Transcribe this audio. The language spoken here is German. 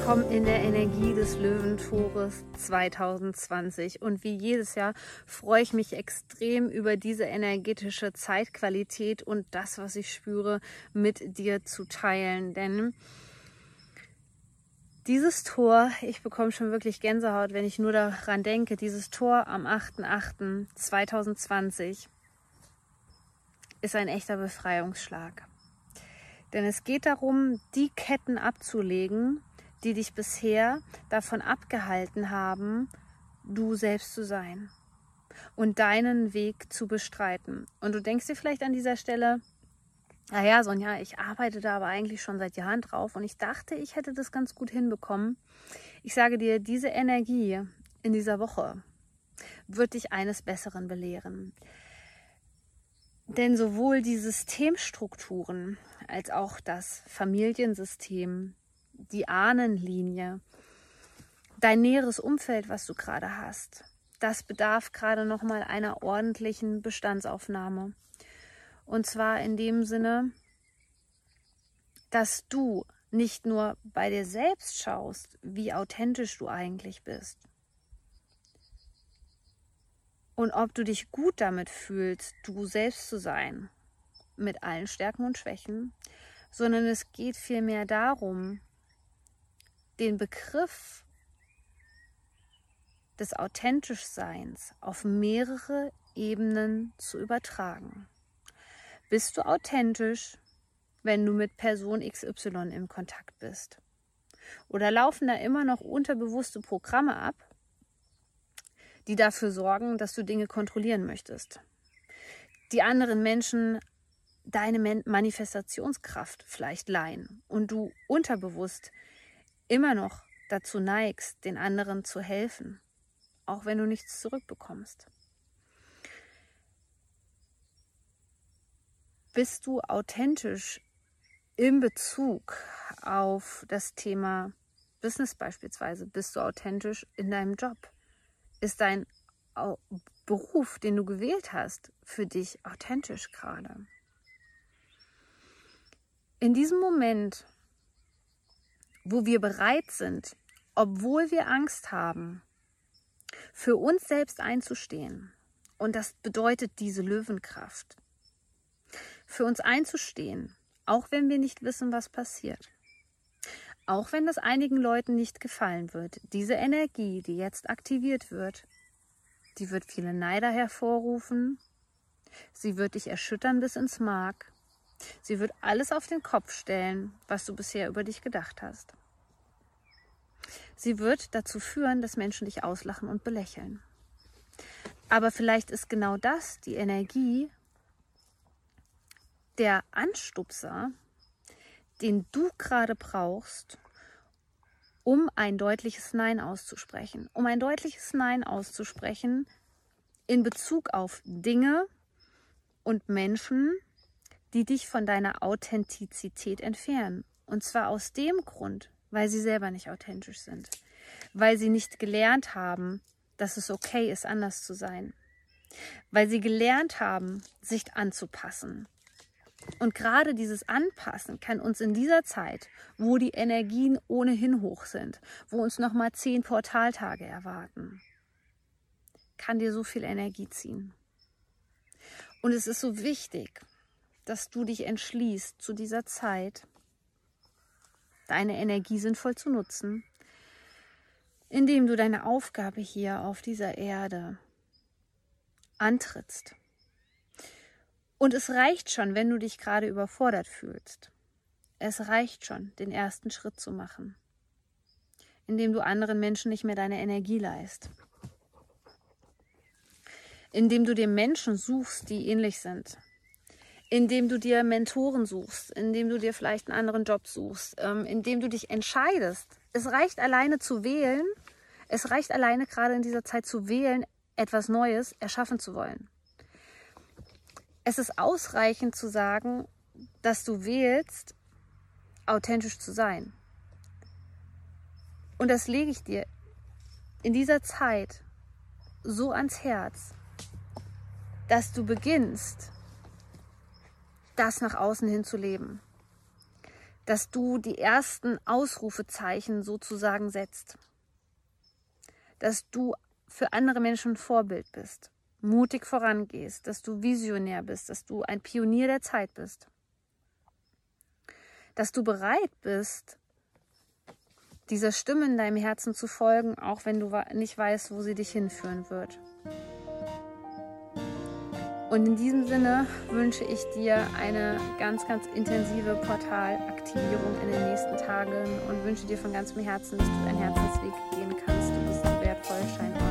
Willkommen in der Energie des Löwentores 2020. Und wie jedes Jahr freue ich mich extrem über diese energetische Zeitqualität und das, was ich spüre, mit dir zu teilen. Denn dieses Tor, ich bekomme schon wirklich Gänsehaut, wenn ich nur daran denke, dieses Tor am 8.8.2020 ist ein echter Befreiungsschlag. Denn es geht darum, die Ketten abzulegen, die dich bisher davon abgehalten haben, du selbst zu sein und deinen Weg zu bestreiten. Und du denkst dir vielleicht an dieser Stelle, naja, Sonja, ich arbeite da aber eigentlich schon seit Jahren drauf und ich dachte, ich hätte das ganz gut hinbekommen. Ich sage dir, diese Energie in dieser Woche wird dich eines Besseren belehren. Denn sowohl die Systemstrukturen als auch das Familiensystem, die Ahnenlinie, dein näheres Umfeld, was du gerade hast, das bedarf gerade noch mal einer ordentlichen Bestandsaufnahme. Und zwar in dem Sinne, dass du nicht nur bei dir selbst schaust, wie authentisch du eigentlich bist, und ob du dich gut damit fühlst, du selbst zu sein, mit allen Stärken und Schwächen, sondern es geht vielmehr darum, den Begriff des Authentischseins auf mehrere Ebenen zu übertragen. Bist du authentisch, wenn du mit Person XY im Kontakt bist? Oder laufen da immer noch unterbewusste Programme ab, die dafür sorgen, dass du Dinge kontrollieren möchtest. Die anderen Menschen deine Manifestationskraft vielleicht leihen und du unterbewusst immer noch dazu neigst, den anderen zu helfen, auch wenn du nichts zurückbekommst. Bist du authentisch in Bezug auf das Thema Business beispielsweise? Bist du authentisch in deinem Job? ist dein Beruf, den du gewählt hast, für dich authentisch gerade? In diesem Moment, wo wir bereit sind, obwohl wir Angst haben, für uns selbst einzustehen, und das bedeutet diese Löwenkraft, für uns einzustehen, auch wenn wir nicht wissen, was passiert. Auch wenn das einigen Leuten nicht gefallen wird, diese Energie, die jetzt aktiviert wird, die wird viele Neider hervorrufen. Sie wird dich erschüttern bis ins Mark. Sie wird alles auf den Kopf stellen, was du bisher über dich gedacht hast. Sie wird dazu führen, dass Menschen dich auslachen und belächeln. Aber vielleicht ist genau das die Energie, der Anstupser, den du gerade brauchst, um ein deutliches Nein auszusprechen. Um ein deutliches Nein auszusprechen in Bezug auf Dinge und Menschen, die dich von deiner Authentizität entfernen. Und zwar aus dem Grund, weil sie selber nicht authentisch sind. Weil sie nicht gelernt haben, dass es okay ist, anders zu sein. Weil sie gelernt haben, sich anzupassen. Und gerade dieses Anpassen kann uns in dieser Zeit, wo die Energien ohnehin hoch sind, wo uns nochmal zehn Portaltage erwarten, kann dir so viel Energie ziehen. Und es ist so wichtig, dass du dich entschließt, zu dieser Zeit deine Energie sinnvoll zu nutzen, indem du deine Aufgabe hier auf dieser Erde antrittst und es reicht schon, wenn du dich gerade überfordert fühlst. Es reicht schon, den ersten Schritt zu machen, indem du anderen Menschen nicht mehr deine Energie leist. Indem du dir Menschen suchst, die ähnlich sind. Indem du dir Mentoren suchst, indem du dir vielleicht einen anderen Job suchst, ähm, indem du dich entscheidest. Es reicht alleine zu wählen, Es reicht alleine gerade in dieser Zeit zu wählen, etwas Neues erschaffen zu wollen. Es ist ausreichend zu sagen, dass du wählst, authentisch zu sein. Und das lege ich dir in dieser Zeit so ans Herz, dass du beginnst, das nach außen hin zu leben. Dass du die ersten Ausrufezeichen sozusagen setzt. Dass du für andere Menschen Vorbild bist, mutig vorangehst, dass du visionär bist, dass du ein Pionier der Zeit bist. Dass du bereit bist, dieser Stimme in deinem Herzen zu folgen, auch wenn du nicht weißt, wo sie dich hinführen wird. Und in diesem Sinne wünsche ich dir eine ganz, ganz intensive Portalaktivierung in den nächsten Tagen und wünsche dir von ganzem Herzen, dass du deinen Herzensweg gehen kannst. Du bist wertvoll, scheinbar.